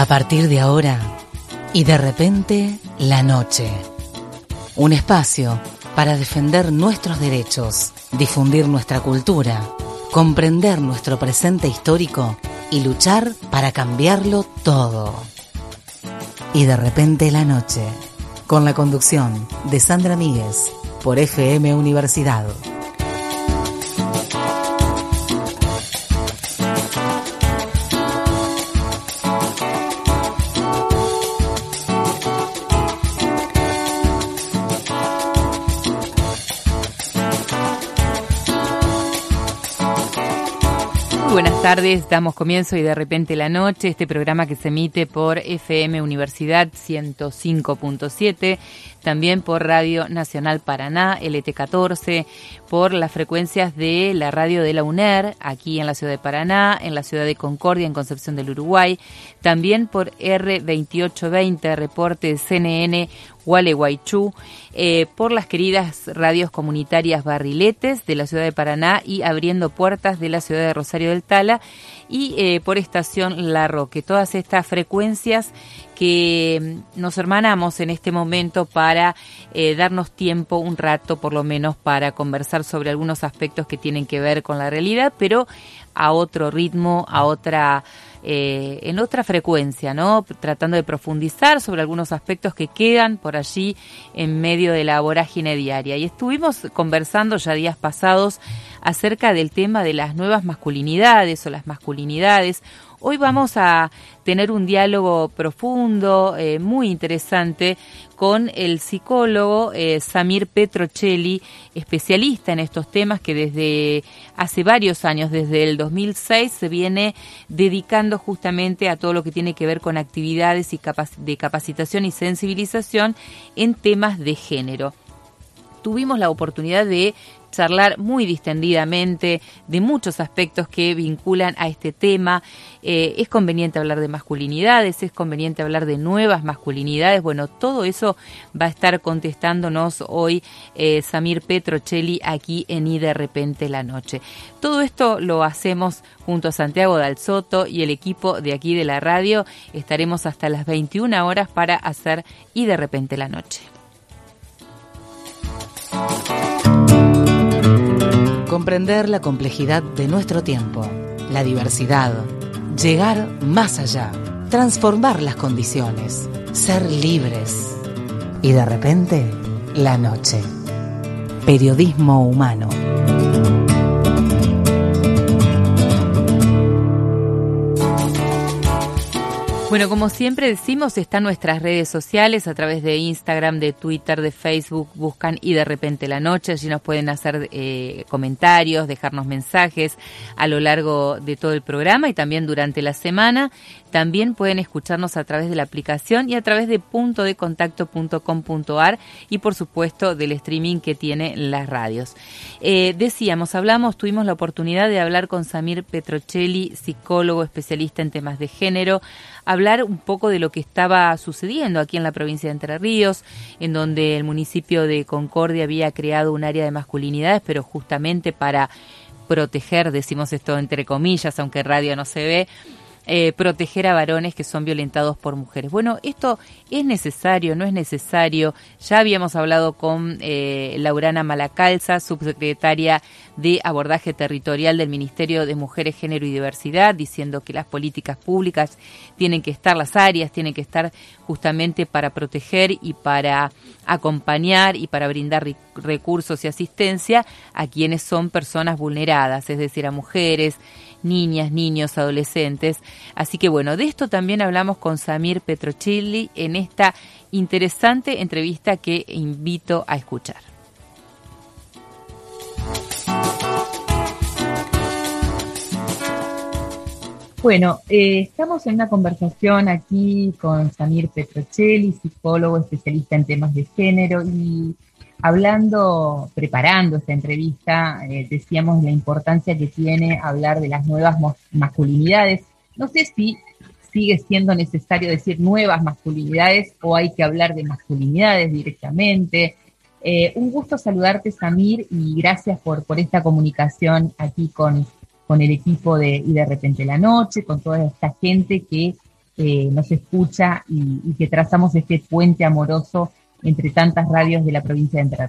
A partir de ahora y de repente la noche. Un espacio para defender nuestros derechos, difundir nuestra cultura, comprender nuestro presente histórico y luchar para cambiarlo todo. Y de repente la noche, con la conducción de Sandra Míguez por FM Universidad. Tardes, damos comienzo y de repente la noche, este programa que se emite por FM Universidad 105.7, también por Radio Nacional Paraná, LT14, por las frecuencias de la radio de la UNER, aquí en la ciudad de Paraná, en la ciudad de Concordia, en Concepción del Uruguay, también por R2820, reporte CNN Gualeguaychú, eh, por las queridas radios comunitarias Barriletes de la ciudad de Paraná y Abriendo Puertas de la ciudad de Rosario del Tala y eh, por estación La Roque. Todas estas frecuencias que mm, nos hermanamos en este momento para eh, darnos tiempo, un rato por lo menos, para conversar sobre algunos aspectos que tienen que ver con la realidad, pero a otro ritmo, a otra eh, en otra frecuencia, ¿no? Tratando de profundizar sobre algunos aspectos que quedan por allí en medio de la vorágine diaria. Y estuvimos conversando ya días pasados acerca del tema de las nuevas masculinidades o las masculinidades. Hoy vamos a tener un diálogo profundo, eh, muy interesante, con el psicólogo eh, Samir Petrocelli, especialista en estos temas que desde hace varios años, desde el 2006, se viene dedicando justamente a todo lo que tiene que ver con actividades y de capacitación y sensibilización en temas de género. Tuvimos la oportunidad de charlar muy distendidamente de muchos aspectos que vinculan a este tema. Eh, es conveniente hablar de masculinidades, es conveniente hablar de nuevas masculinidades. Bueno, todo eso va a estar contestándonos hoy eh, Samir Petrocelli aquí en Y de repente la noche. Todo esto lo hacemos junto a Santiago Dalsoto y el equipo de aquí de la radio. Estaremos hasta las 21 horas para hacer Y de repente la noche. Comprender la complejidad de nuestro tiempo, la diversidad, llegar más allá, transformar las condiciones, ser libres. Y de repente, la noche. Periodismo humano. Bueno, como siempre decimos, están nuestras redes sociales a través de Instagram, de Twitter, de Facebook, buscan y de repente la noche, allí nos pueden hacer eh, comentarios, dejarnos mensajes a lo largo de todo el programa y también durante la semana. También pueden escucharnos a través de la aplicación y a través de puntodecontacto.com.ar y por supuesto del streaming que tiene las radios. Eh, decíamos, hablamos, tuvimos la oportunidad de hablar con Samir Petrocelli, psicólogo especialista en temas de género, hablar un poco de lo que estaba sucediendo aquí en la provincia de Entre Ríos, en donde el municipio de Concordia había creado un área de masculinidades, pero justamente para proteger, decimos esto entre comillas, aunque radio no se ve, eh, proteger a varones que son violentados por mujeres. Bueno, esto es necesario, no es necesario. Ya habíamos hablado con eh, Laurana Malacalza, subsecretaria de Abordaje Territorial del Ministerio de Mujeres, Género y Diversidad, diciendo que las políticas públicas tienen que estar, las áreas tienen que estar justamente para proteger y para acompañar y para brindar recursos y asistencia a quienes son personas vulneradas, es decir, a mujeres, niñas, niños, adolescentes. Así que bueno, de esto también hablamos con Samir Petrochilli en esta interesante entrevista que invito a escuchar. Bueno, eh, estamos en una conversación aquí con Samir Petrocelli, psicólogo especialista en temas de género, y hablando, preparando esta entrevista, eh, decíamos la importancia que tiene hablar de las nuevas masculinidades. No sé si sigue siendo necesario decir nuevas masculinidades o hay que hablar de masculinidades directamente. Eh, un gusto saludarte, Samir, y gracias por, por esta comunicación aquí con, con el equipo de Y de repente la noche, con toda esta gente que eh, nos escucha y, que trazamos este puente amoroso entre tantas radios de la provincia de Entre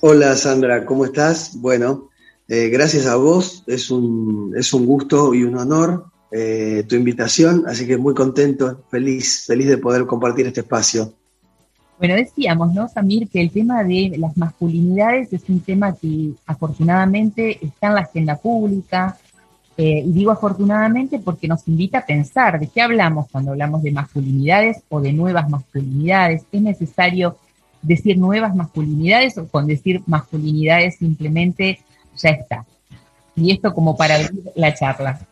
Hola Sandra, ¿cómo estás? Bueno, eh, gracias a vos, es un, es un gusto y un honor eh, tu invitación, así que muy contento, feliz, feliz de poder compartir este espacio. Bueno, decíamos, ¿no, Samir, que el tema de las masculinidades es un tema que afortunadamente está en la agenda pública, eh, y digo afortunadamente porque nos invita a pensar de qué hablamos cuando hablamos de masculinidades o de nuevas masculinidades. ¿Es necesario decir nuevas masculinidades o con decir masculinidades simplemente ya está? Y esto como para abrir la charla.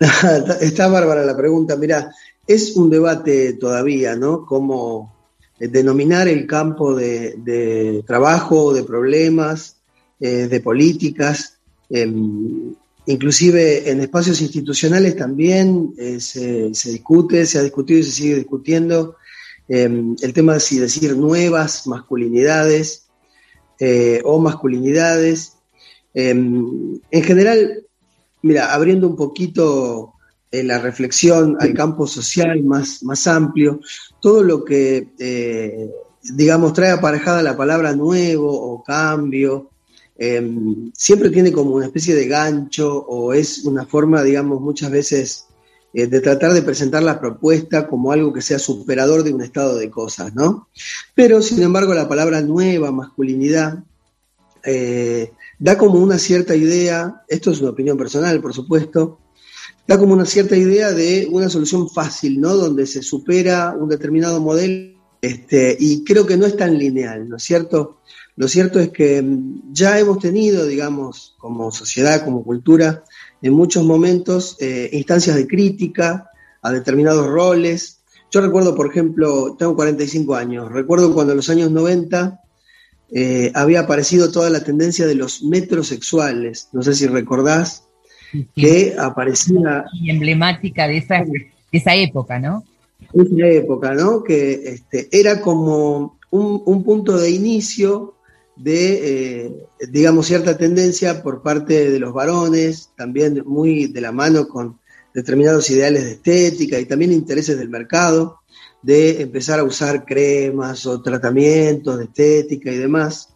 está bárbara la pregunta. Mira, es un debate todavía, ¿no? Cómo eh, denominar el campo de, trabajo, de problemas, eh, de políticas. Em, inclusive en espacios institucionales también eh, se, discute, se ha discutido y se sigue discutiendo em, el tema de si decir nuevas masculinidades o masculinidades. Em, en general, mira, abriendo un poquito eh, la reflexión al campo social más, más amplio, todo lo que, eh, digamos, trae aparejada la palabra nuevo o cambio, em, siempre tiene como una especie de gancho o es una forma, digamos, muchas veces eh, de tratar de presentar la propuesta como algo que sea superador de un estado de cosas, ¿no? Pero, sin embargo, la palabra nueva, masculinidad, da como una cierta idea, esto es una opinión personal, por supuesto, da como una cierta idea de una solución fácil, ¿no? Donde se supera un determinado modelo, este, y creo que no es tan lineal, ¿no es cierto? Lo cierto es que mm, ya hemos tenido, digamos, como sociedad, como cultura, en muchos momentos eh, instancias de crítica a determinados roles. Yo recuerdo, por ejemplo, tengo 45 años, recuerdo cuando en los años 90 eh, había aparecido toda la tendencia de los metrosexuales. No sé si recordás que aparecía. Y emblemática de esa, esa época, ¿no? Esa época, ¿no? Que este, era como un, punto de inicio de, eh, digamos, cierta tendencia por parte de los varones, también muy de la mano con determinados ideales de estética y también intereses del mercado de empezar a usar cremas o tratamientos de estética y demás.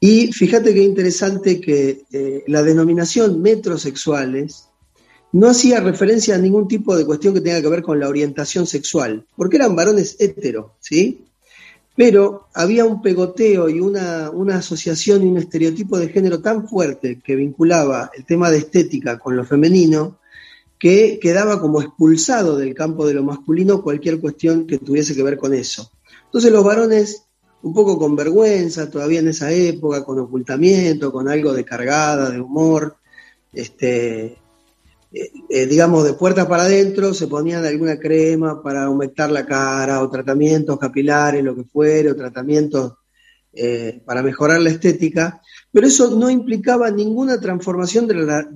Y fíjate qué interesante que eh, la denominación metrosexuales no hacía referencia a ningún tipo de cuestión que tenga que ver con la orientación sexual, porque eran varones heteros, ¿sí? Pero había un pegoteo y una, una asociación y un estereotipo de género tan fuerte que vinculaba el tema de estética con lo femenino, que quedaba como expulsado del campo de lo masculino cualquier cuestión que tuviese que ver con eso. Entonces los varones, un poco con vergüenza, todavía en esa época, con ocultamiento, con algo de cargada, de humor, este, eh, eh, digamos, de puertas para adentro, se ponían alguna crema para aumentar la cara, o tratamientos capilares, lo que fuere, o tratamientos eh, para mejorar la estética, pero eso no implicaba ninguna transformación de,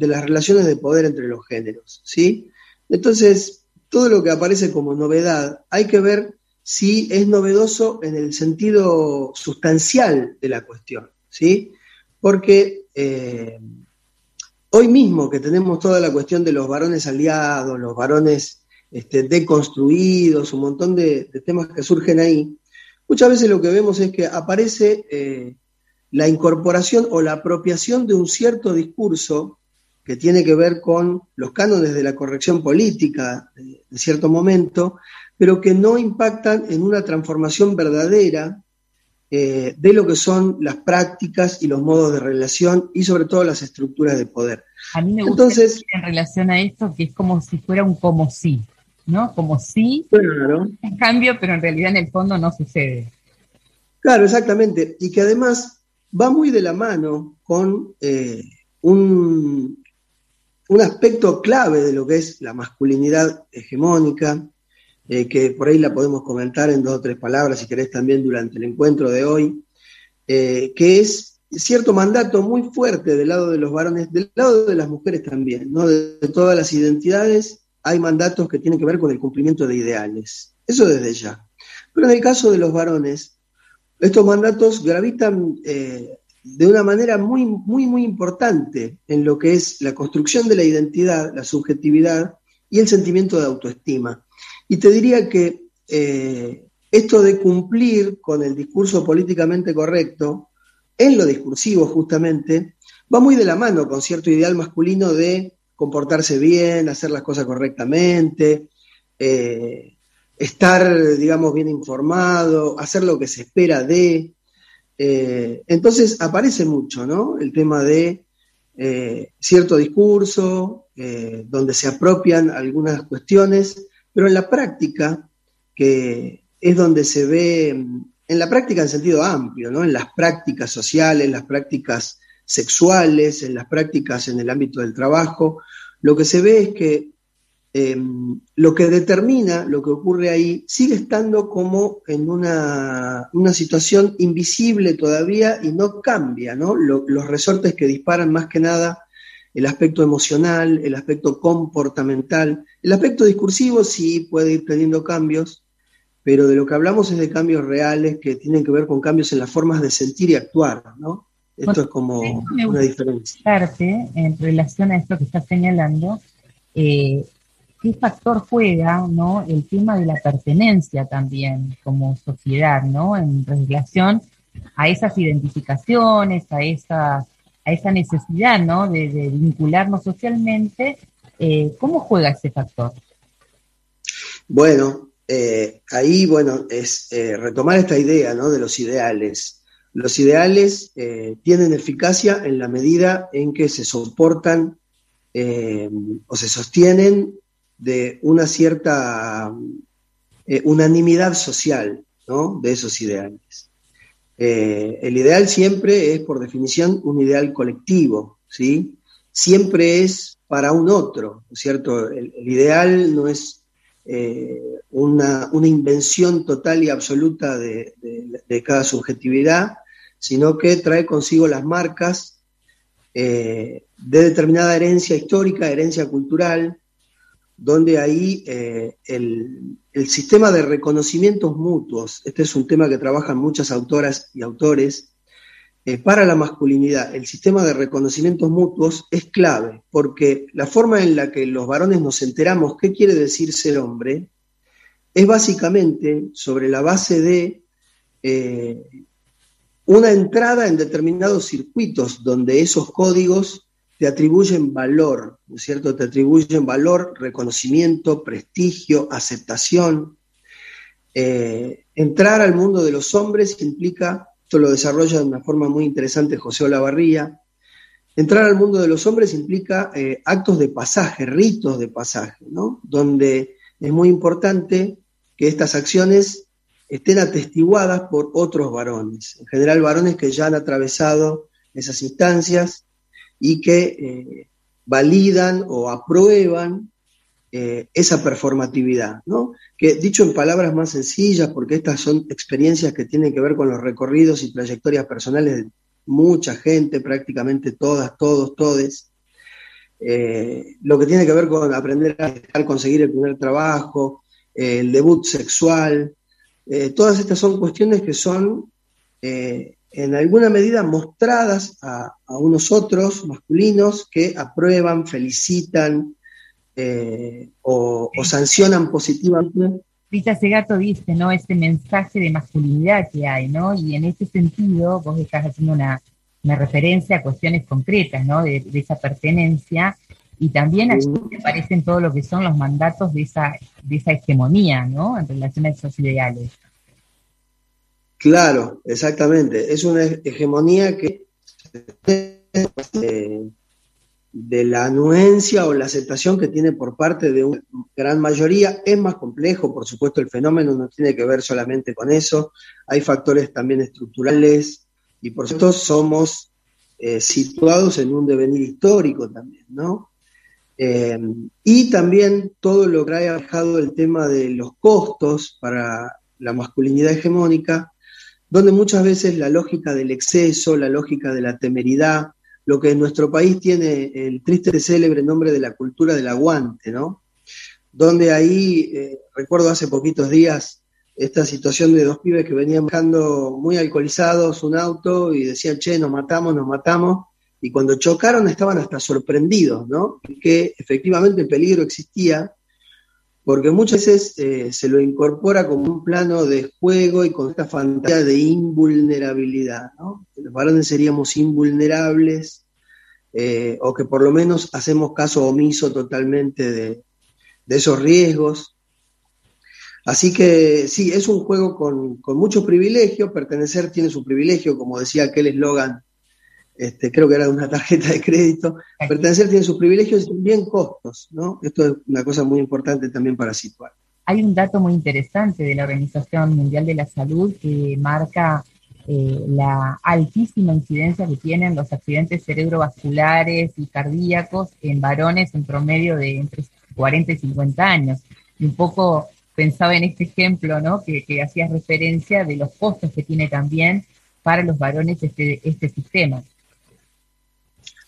las relaciones de poder entre los géneros, ¿sí? Entonces, todo lo que aparece como novedad, hay que ver si es novedoso en el sentido sustancial de la cuestión, ¿sí? Porque hoy mismo que tenemos toda la cuestión de los varones aliados, los varones este, deconstruidos, un montón de, temas que surgen ahí, muchas veces lo que vemos es que aparece eh, la incorporación o la apropiación de un cierto discurso que tiene que ver con los cánones de la corrección política de, cierto momento, pero que no impactan en una transformación verdadera eh, de lo que son las prácticas y los modos de relación y sobre todo las estructuras de poder. A mí me gusta Entonces, en relación a esto que es como si fuera un como sí, ¿no? Como sí, claro. en cambio, pero en realidad en el fondo no sucede. Claro, exactamente. Y que además va muy de la mano con eh, un, un, aspecto clave de lo que es la masculinidad hegemónica, eh, que por ahí la podemos comentar en dos o tres palabras, si querés, también durante el encuentro de hoy, eh, que es cierto mandato muy fuerte del lado de los varones, del lado de las mujeres también, ¿no? de, todas las identidades hay mandatos que tienen que ver con el cumplimiento de ideales. Eso desde ya. Pero en el caso de los varones, estos mandatos gravitan eh, de una manera muy, muy, muy importante en lo que es la construcción de la identidad, la subjetividad y el sentimiento de autoestima. Y te diría que eh, esto de cumplir con el discurso políticamente correcto, en lo discursivo justamente, va muy de la mano con cierto ideal masculino de comportarse bien, hacer las cosas correctamente, eh, estar, digamos, bien informado, hacer lo que se espera de. Eh, entonces aparece mucho, ¿no? El tema de cierto discurso, donde se apropian algunas cuestiones, pero en la práctica, que es donde se ve, en la práctica en sentido amplio, ¿no? En las prácticas sociales, en las prácticas sexuales, en las prácticas en el ámbito del trabajo, lo que se ve es que em, lo que determina lo que ocurre ahí sigue estando como en una, situación invisible todavía y no cambia, ¿no? los resortes que disparan más que nada el aspecto emocional, el aspecto comportamental, el aspecto discursivo sí puede ir teniendo cambios, pero de lo que hablamos es de cambios reales que tienen que ver con cambios en las formas de sentir y actuar, ¿no? Esto es como una diferencia. En relación a esto que estás señalando, eh, ¿qué factor juega ¿no? el tema de la pertenencia también como sociedad, ¿no? En relación a esas identificaciones, a esa, a esa necesidad ¿no? de, vincularnos socialmente, eh, ¿cómo juega ese factor? Bueno, eh, ahí, bueno, es retomar esta idea ¿no? de los ideales. Los ideales eh, tienen eficacia en la medida en que se soportan eh, o se sostienen de una cierta eh, unanimidad social de esos ideales. El ideal siempre es, por definición, un ideal colectivo, ¿sí? Siempre es para un otro, cierto? El, ideal no es una, invención total y absoluta de, cada subjetividad, sino que trae consigo las marcas eh, de determinada herencia histórica, herencia cultural, donde ahí eh, el, sistema de reconocimientos mutuos, este es un tema que trabajan muchas autoras y autores, eh, para la masculinidad, el sistema de reconocimientos mutuos es clave, porque la forma en la que los varones nos enteramos qué quiere decir ser hombre, es básicamente sobre la base de una entrada en determinados circuitos donde esos códigos te atribuyen valor, ¿no es cierto? Te atribuyen valor, reconocimiento, prestigio, aceptación. Eh, entrar al mundo de los hombres implica, esto lo desarrolla de una forma muy interesante José Olavarría, entrar al mundo de los hombres implica eh, actos de pasaje, ritos de pasaje, ¿no? Donde es muy importante que estas acciones estén atestiguadas por otros varones, en general varones que ya han atravesado esas instancias y que eh, validan o aprueban eh, esa performatividad, ¿no? Que dicho en palabras más sencillas, porque estas son experiencias que tienen que ver con los recorridos y trayectorias personales de mucha gente, prácticamente todas, todos, todes, eh, lo que tiene que ver con aprender a conseguir el primer trabajo, el debut sexual, todas estas son cuestiones que son en alguna medida mostradas a, unos otros masculinos que aprueban, felicitan eh, o, sancionan positivamente. Rita Segato dice, ¿no? Este mensaje de masculinidad que hay, ¿no? Y en ese sentido, vos estás haciendo una, referencia a cuestiones concretas, ¿no? De, esa pertenencia y también aquí aparecen todo lo que son los mandatos de esa, de esa hegemonía, ¿no? En relación a esos ideales. Claro, exactamente. Es una hegemonía que de, de la anuencia o la aceptación que tiene por parte de una gran mayoría. Es más complejo, por supuesto, el fenómeno no tiene que ver solamente con eso. Hay factores también estructurales y por supuesto somos eh, situados en un devenir histórico también, ¿no? Eh, y también todo lo que ha dejado el tema de los costos para la masculinidad hegemónica, donde muchas veces la lógica del exceso, la lógica de la temeridad, lo que en nuestro país tiene el triste y célebre nombre de la cultura del aguante, ¿no? Donde ahí, eh, recuerdo hace poquitos días, esta situación de dos pibes que venían manejando muy alcoholizados un auto y decían, che, nos matamos, nos matamos, y cuando chocaron estaban hasta sorprendidos, ¿no? Que efectivamente el peligro existía porque muchas veces eh, se lo incorpora como un plano de juego y con esta fantasía de invulnerabilidad, ¿no? Los varones seríamos invulnerables eh, o que por lo menos hacemos caso omiso totalmente de, esos riesgos. Así que sí, es un juego con, con mucho privilegio, pertenecer tiene su privilegio, como decía aquel eslogan este, creo que era una tarjeta de crédito. Pertenecer tiene sus privilegios y también costos, ¿no? Esto es una cosa muy importante también para situar. Hay un dato muy interesante de la Organización Mundial de la Salud que marca eh, la altísima incidencia que tienen los accidentes cerebrovasculares y cardíacos en varones en promedio de entre 40 y 50 años. Y un poco pensaba en este ejemplo, ¿no? Que, que hacías referencia de los costos que tiene también para los varones este, este sistema.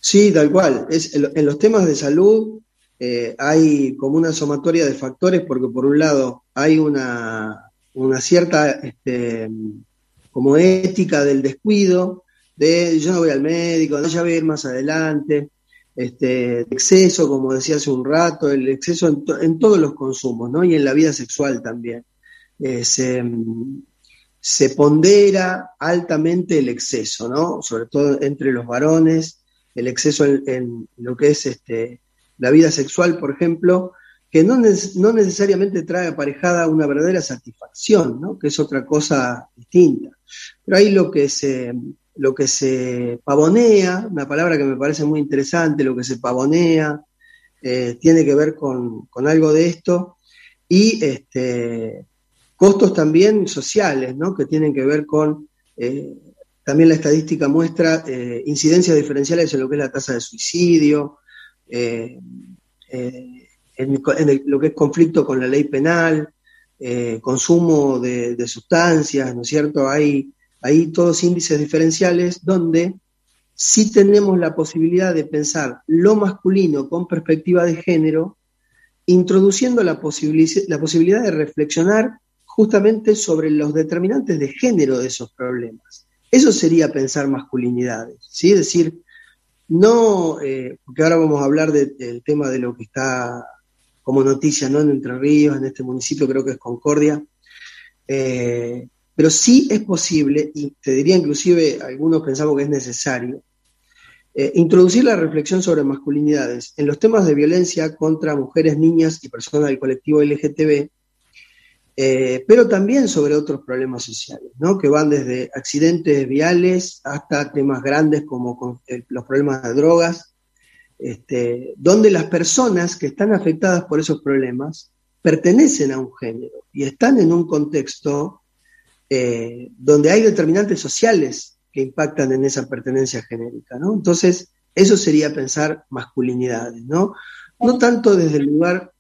Sí, tal cual. En, los temas de salud eh, hay como una sumatoria de factores porque por un lado hay una, una cierta este, como ética del descuido, de yo no voy al médico, no voy a ir más adelante, este, exceso, como decía hace un rato, el exceso en, todos los consumos, ¿no? Y en la vida sexual también. Eh, se, se, pondera altamente el exceso, ¿no? Sobre todo entre los varones, el exceso en, lo que es este, la vida sexual, por ejemplo, que no, no, necesariamente trae aparejada una verdadera satisfacción, ¿no? que es otra cosa distinta. Pero ahí lo que se, lo que se pavonea, una palabra que me parece muy interesante, lo que se pavonea, eh, tiene que ver con, algo de esto, y este, costos también sociales, ¿no? que tienen que ver con eh, también la estadística muestra eh, incidencias diferenciales en lo que es la tasa de suicidio, eh, eh, en, lo que es conflicto con la ley penal, consumo de, sustancias, ¿no es cierto? Hay, hay todos índices diferenciales donde sí tenemos la posibilidad de pensar lo masculino con perspectiva de género, introduciendo la, la posibilidad de reflexionar justamente sobre los determinantes de género de esos problemas. Eso sería pensar masculinidades, ¿sí? Es decir, no, eh, porque ahora vamos a hablar del tema de lo que está como noticia, ¿no? En Entre Ríos, en este municipio, creo que es Concordia. Eh, pero sí es posible, y te diría inclusive, algunos pensamos que es necesario, eh, introducir la reflexión sobre masculinidades en los temas de violencia contra mujeres, niñas y personas del colectivo LGTB, eh, pero también sobre otros problemas sociales, ¿no? que van desde accidentes viales hasta temas grandes como los problemas de drogas, este, donde las personas que están afectadas por esos problemas pertenecen a un género y están en un contexto eh, donde hay determinantes sociales que impactan en esa pertenencia genérica. ¿no? Entonces, eso sería pensar masculinidades, ¿no? No tanto desde el lugar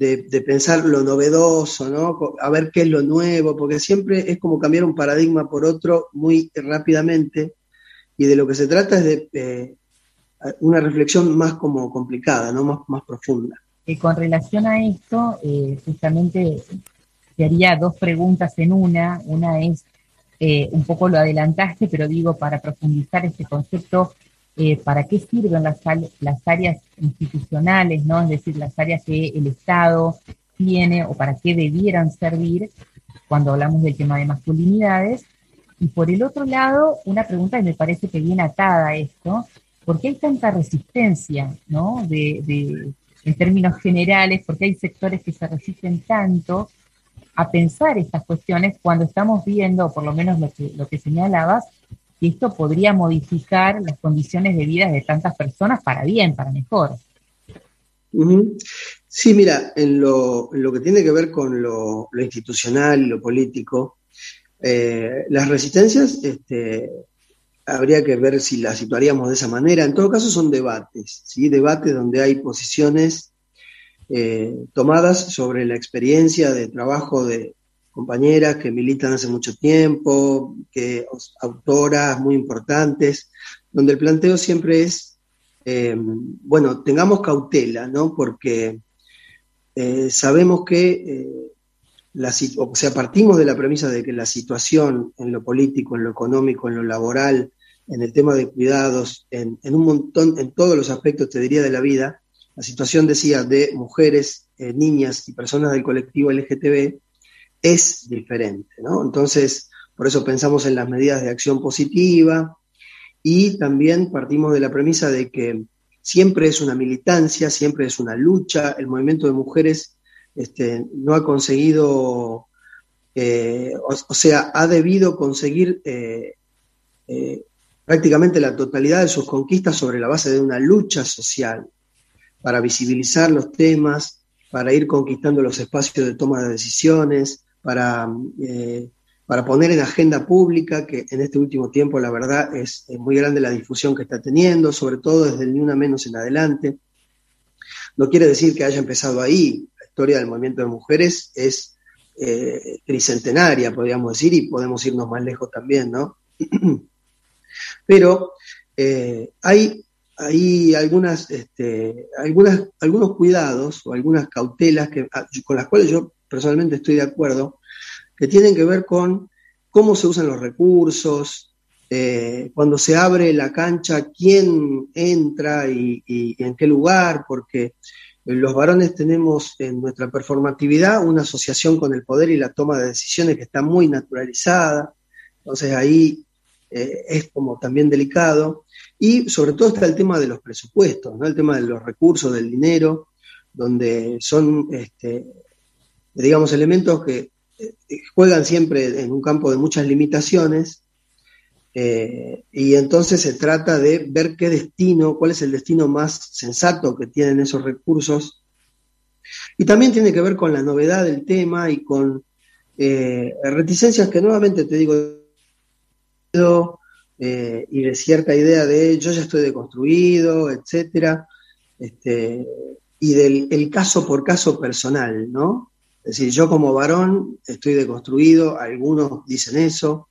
de, pensar lo novedoso, ¿no? A ver qué es lo nuevo, porque siempre es como cambiar un paradigma por otro muy rápidamente, y de lo que se trata es de eh, una reflexión más como complicada, ¿no? Más, más profunda. Y con relación a esto, eh, justamente te haría dos preguntas en una. Una es, eh, un poco lo adelantaste, pero digo, para profundizar este concepto, eh, para qué sirven las, las áreas institucionales, ¿no? Es decir, las áreas que el Estado tiene o para qué debieran servir cuando hablamos del tema de masculinidades. Y por el otro lado, una pregunta que me parece que viene atada a esto, ¿por qué hay tanta resistencia, ¿no? De, en términos generales, ¿por qué hay sectores que se resisten tanto a pensar estas cuestiones cuando estamos viendo, por lo menos lo que señalabas, y esto podría modificar las condiciones de vida de tantas personas para bien, para mejor. Sí, mira, en lo, que tiene que ver con lo, institucional y lo político, eh, las resistencias este, habría que ver si las situaríamos de esa manera. En todo caso son debates, ¿sí? debates donde hay posiciones eh, tomadas sobre la experiencia de trabajo de, compañeras que militan hace mucho tiempo, que autoras muy importantes, donde el planteo siempre es, eh, bueno, tengamos cautela, ¿no? Porque eh, sabemos que, eh, la, o sea, partimos de la premisa de que la situación en lo político, en lo económico, en lo laboral, en el tema de cuidados, en, en un montón, en todos los aspectos, te diría, de la vida, la situación, decía, de mujeres, eh, niñas y personas del colectivo LGTB es diferente, ¿no? Entonces, por eso pensamos en las medidas de acción positiva y también partimos de la premisa de que siempre es una militancia, siempre es una lucha, el movimiento de mujeres este, no ha conseguido, eh, o, sea, ha debido conseguir eh, eh, prácticamente la totalidad de sus conquistas sobre la base de una lucha social para visibilizar los temas, para ir conquistando los espacios de toma de decisiones, para, para poner en agenda pública, que en este último tiempo la verdad es, muy grande la difusión que está teniendo, sobre todo desde el Ni Una Menos en adelante. No quiere decir que haya empezado ahí, historia del movimiento de mujeres es eh, tricentenaria, podríamos decir, y podemos irnos más lejos también, ¿no? Pero eh, hay, hay algunas, este, algunas, algunos cuidados o algunas cautelas que, ah, con las cuales yo personalmente estoy de acuerdo, que tienen que ver con cómo se usan los recursos, eh, cuando se abre la cancha, quién entra y, en qué lugar, porque los varones tenemos en nuestra performatividad una asociación con el poder y la toma de decisiones que está muy naturalizada, entonces ahí eh, es como también delicado. Y sobre todo está el tema de los presupuestos, ¿no? el tema de los recursos, del dinero, donde son, este, digamos, elementos que eh, juegan siempre en un campo de muchas limitaciones eh, y entonces se trata de ver qué destino, cuál es el destino más sensato que tienen esos recursos. Y también tiene que ver con la novedad del tema y con eh, reticencias que nuevamente te digo, y de cierta idea de yo ya estoy deconstruido, etcétera, este, y del el caso por caso personal, ¿no? Es decir, yo como varón estoy deconstruido, algunos dicen eso,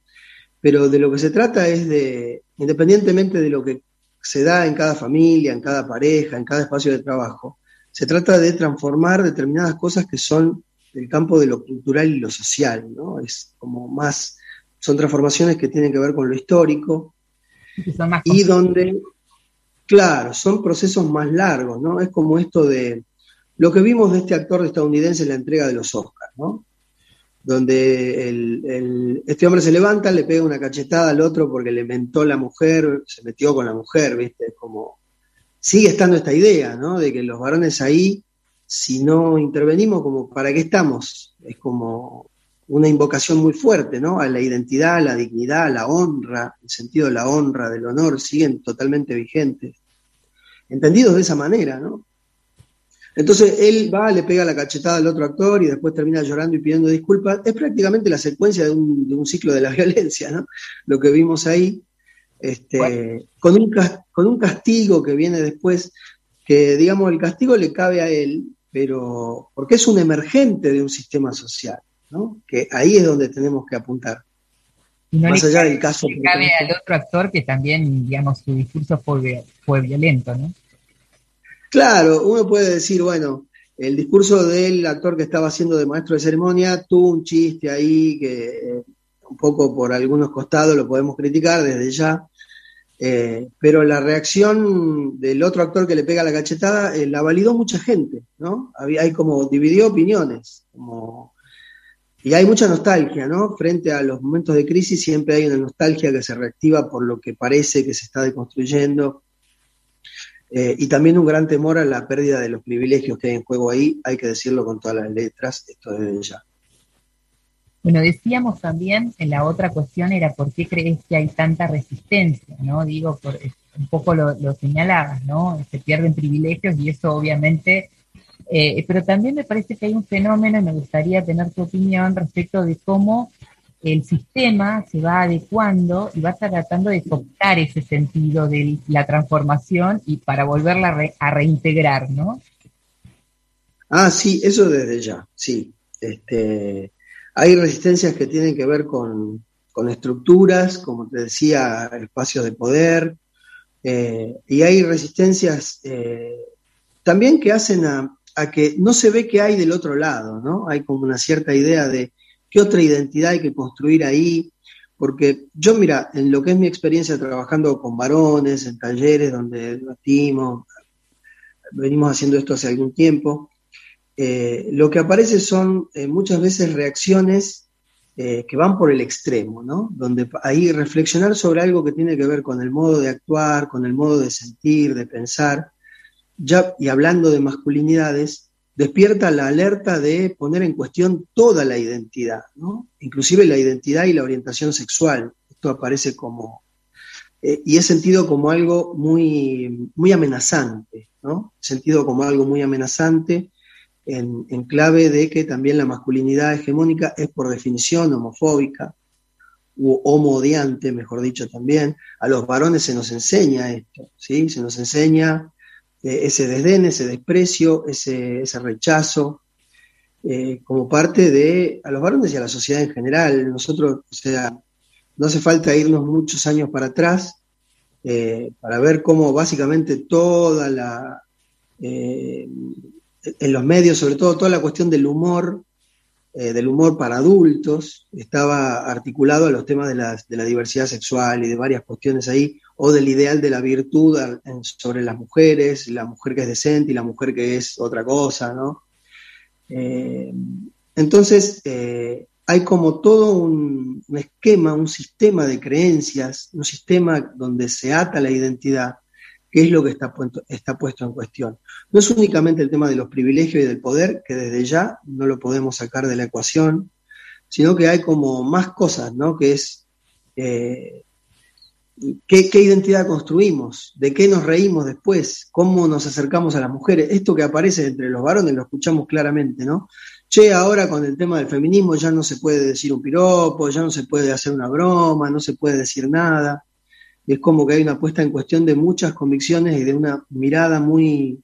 pero de lo que se trata es de, independientemente de lo que se da en cada familia, en cada pareja, en cada espacio de trabajo, se trata de transformar determinadas cosas que son del campo de lo cultural y lo social, ¿no? Es como más, son transformaciones que tienen que ver con lo histórico y donde, claro, son procesos más largos, ¿no? Es como esto de lo que vimos de este actor estadounidense en la entrega de los Oscars, ¿no? donde este hombre se levanta, le pega una cachetada al otro porque le mentó la mujer, se metió con la mujer, ¿viste? Como sigue estando esta idea, ¿no? De que los varones ahí, si no intervenimos, como ¿para qué estamos? Es como una invocación muy fuerte, ¿no? A la identidad, a la dignidad, a la honra, el sentido de la honra, del honor, siguen totalmente vigentes. Entendidos de esa manera, ¿no? Entonces él va, le pega la cachetada al otro actor y después termina llorando y pidiendo disculpas. Es prácticamente la secuencia de un, ciclo de la violencia, ¿no? Lo que vimos ahí, este, con, un, con un castigo que viene después, que digamos el castigo le cabe a él, pero porque es un emergente de un sistema social, ¿no? Que ahí es donde tenemos que apuntar. Más allá del caso. Le cabe al otro actor que también, digamos, su discurso fue, fue violento, ¿no? Claro, uno puede decir, bueno, el discurso del actor que estaba haciendo de maestro de ceremonia tuvo un chiste ahí que eh, un poco por algunos costados lo podemos criticar desde ya, eh, pero la reacción del otro actor que le pega la cachetada eh, la validó mucha gente, ¿no? Había, hay como dividió opiniones, como, y hay mucha nostalgia, ¿no? Frente a los momentos de crisis siempre hay una nostalgia que se reactiva por lo que parece que se está deconstruyendo eh, y también un gran temor a la pérdida de los privilegios que hay en juego ahí, hay que decirlo con todas las letras, esto desde ya. Bueno, decíamos también, en la otra cuestión era por qué crees que hay tanta resistencia, ¿no? Digo, por, un poco lo, lo señalabas, ¿no? Se pierden privilegios y eso obviamente, eh, pero también me parece que hay un fenómeno, y me gustaría tener tu opinión respecto de cómo el sistema se va adecuando y va tratando de cooptar ese sentido de la transformación y para volverla a reintegrar, ¿no? Ah, sí, eso desde ya, sí. Este, hay resistencias que tienen que ver con, estructuras, como te decía, espacios de poder, eh, y hay resistencias eh, también que hacen a, a que no se ve qué hay del otro lado, ¿no? Hay como una cierta idea de qué otra identidad hay que construir ahí, porque yo, mira, en lo que es mi experiencia trabajando con varones, en talleres donde debatimos, venimos haciendo esto hace algún tiempo, eh, lo que aparece son eh, muchas veces reacciones que van por el extremo, ¿no? Donde ahí reflexionar sobre algo que tiene que ver con el modo de actuar, con el modo de sentir, de pensar, ya, y hablando de masculinidades, despierta la alerta de poner en cuestión toda la identidad, ¿no? inclusive la identidad y la orientación sexual. Esto aparece como, eh, y es sentido como algo muy, muy amenazante, ¿no? Sentido como algo muy amenazante en, en, clave de que también la masculinidad hegemónica es por definición homofóbica u homodiante, mejor dicho también. A los varones se nos enseña esto, ¿sí? Se nos enseña eh, ese desdén, ese desprecio, ese, rechazo, eh, como parte de a los varones y a la sociedad en general. Nosotros, o sea, no hace falta irnos muchos años para atrás eh, para ver cómo básicamente toda la, en los medios, sobre todo toda la cuestión del humor, del humor para adultos, estaba articulado a los temas de la, de la diversidad sexual y de varias cuestiones ahí, o del ideal de la virtud sobre las mujeres, la mujer que es decente y la mujer que es otra cosa, ¿no? Eh, entonces, eh, hay como todo un, esquema, un sistema de creencias, un sistema donde se ata la identidad, que es lo que está, está puesto en cuestión. No es únicamente el tema de los privilegios y del poder, que desde ya no lo podemos sacar de la ecuación, sino que hay como más cosas, ¿no? Que es eh, ¿Qué, identidad construimos? ¿De qué nos reímos después? ¿Cómo nos acercamos a las mujeres? Esto que aparece entre los varones lo escuchamos claramente, ¿no? Che, ahora con el tema del feminismo ya no se puede decir un piropo, ya no se puede hacer una broma, no se puede decir nada. Es como que hay una puesta en cuestión de muchas convicciones y de una mirada muy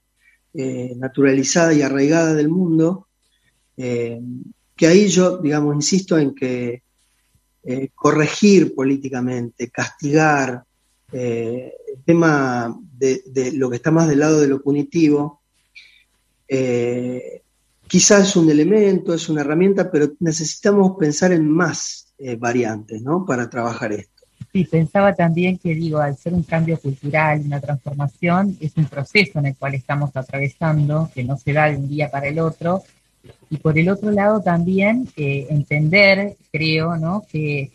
eh, naturalizada y arraigada del mundo, eh, que ahí yo, digamos, insisto en que eh, corregir políticamente, castigar, eh, el tema de, lo que está más del lado de lo punitivo, eh, quizás es un elemento, es una herramienta, pero necesitamos pensar en más variantes ¿no? para trabajar esto. Sí, pensaba también que digo, al ser un cambio cultural, una transformación, es un proceso en el cual estamos atravesando, que no se da de un día para el otro, y por el otro lado también eh, entender, creo, ¿no? que,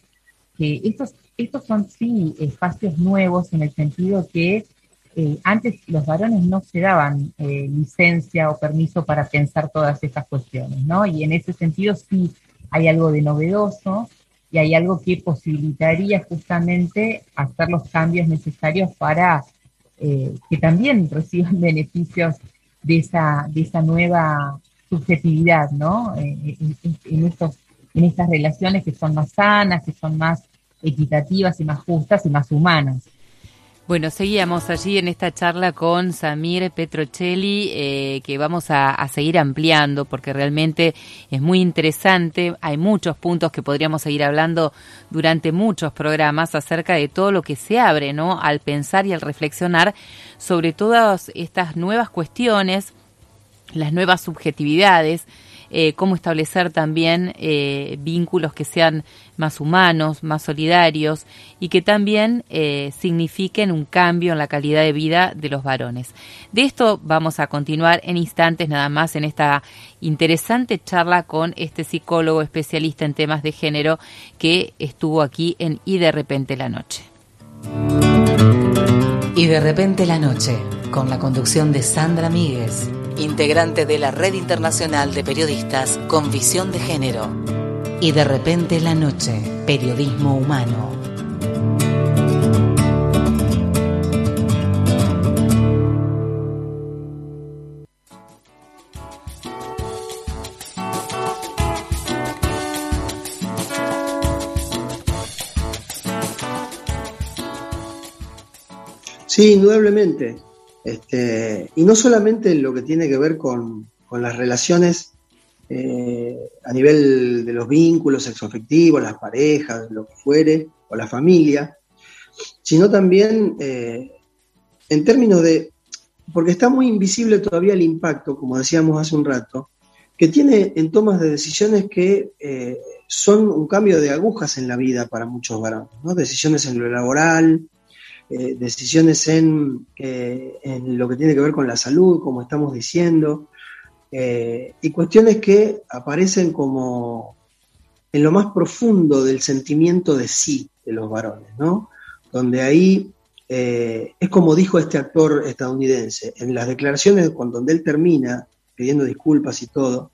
estos, estos son sí espacios nuevos en el sentido que eh, antes los varones no se daban eh, licencia o permiso para pensar todas estas cuestiones, ¿no? Y en ese sentido sí hay algo de novedoso y hay algo que posibilitaría justamente hacer los cambios necesarios para que también reciban beneficios de esa, de esa nueva subjetividad, ¿no? Eh, en, estos, en estas relaciones que son más sanas, que son más equitativas y más justas y más humanas. Bueno, seguíamos allí en esta charla con Samir Petrocelli, eh, que vamos a, seguir ampliando porque realmente es muy interesante. Hay muchos puntos que podríamos seguir hablando durante muchos programas acerca de todo lo que se abre, ¿no? Al pensar y al reflexionar sobre todas estas nuevas cuestiones las nuevas subjetividades, eh, cómo establecer también eh, vínculos que sean más humanos, más solidarios y que también eh, signifiquen un cambio en la calidad de vida de los varones. De esto vamos a continuar en instantes nada más en esta interesante charla con este psicólogo especialista en temas de género que estuvo aquí en Y de repente la noche. Y de repente la noche, con la conducción de Sandra Míguez integrante de la Red Internacional de Periodistas con Visión de Género. Y de repente la noche, periodismo humano. Sí, indudablemente. Este, y no solamente en lo que tiene que ver con, las relaciones eh, a nivel de los vínculos sexoafectivos, las parejas, lo que fuere, o la familia, sino también eh, en términos de, porque está muy invisible todavía el impacto, como decíamos hace un rato, que tiene en tomas de decisiones que eh, son un cambio de agujas en la vida para muchos varones, ¿no? decisiones en lo laboral, eh, decisiones en, en, lo que tiene que ver con la salud, como estamos diciendo, y cuestiones que aparecen como en lo más profundo del sentimiento de sí de los varones, ¿no? Donde ahí es como dijo este actor estadounidense, en las declaraciones cuando donde él termina pidiendo disculpas y todo,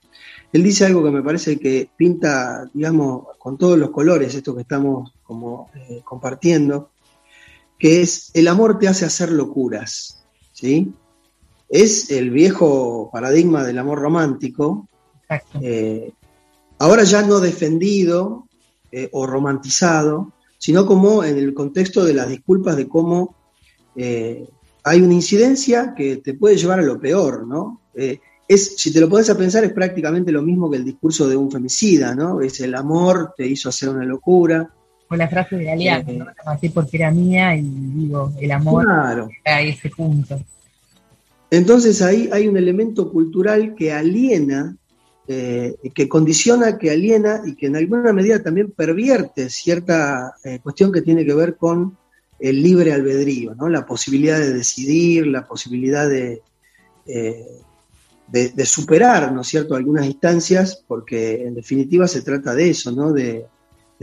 él dice algo que me parece que pinta, digamos, con todos los colores, esto que estamos como eh, compartiendo, que es el amor te hace hacer locuras, ¿sí? Es el viejo paradigma del amor romántico, eh, ahora ya no defendido eh, o romantizado, sino como en el contexto de las disculpas de cómo hay una incidencia que te puede llevar a lo peor, ¿no? es, si te lo pones a pensar, es prácticamente lo mismo que el discurso de un femicida, ¿no? Es el amor te hizo hacer una locura. O la frase de Alianza, eh, ¿no? Así porque era mía y digo, el amor claro. a ese punto. Entonces ahí hay un elemento cultural que aliena, eh, que condiciona, que aliena y que en alguna medida también pervierte cierta eh, cuestión que tiene que ver con el libre albedrío, ¿no? La posibilidad de decidir, la posibilidad de, de, superar, ¿no es cierto?, algunas instancias, porque en definitiva se trata de eso, ¿no?, de,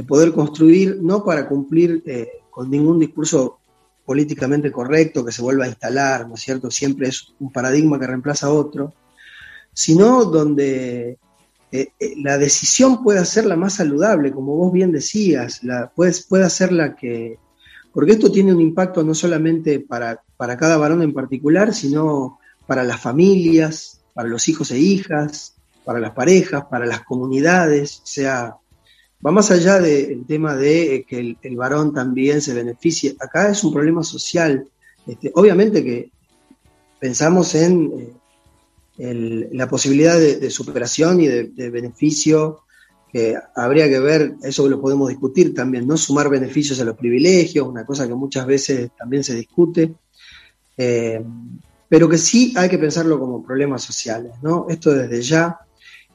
poder construir, no para cumplir eh, con ningún discurso políticamente correcto que se vuelva a instalar, ¿no es cierto?, siempre es un paradigma que reemplaza a otro, sino donde eh, eh, la decisión pueda ser la más saludable, como vos bien decías, la, puede, ser la que, porque esto tiene un impacto no solamente para, para cada varón en particular, sino para las familias, para los hijos e hijas, para las parejas, para las comunidades, sea, va más allá del tema de que el, varón también se beneficie. Acá es un problema social. Este, obviamente que pensamos en eh, la posibilidad de, superación y de, beneficio, que habría que ver, eso lo podemos discutir también, no sumar beneficios a los privilegios, una cosa que muchas veces también se discute. Eh, pero que sí hay que pensarlo como problemas sociales, ¿no? Esto desde ya.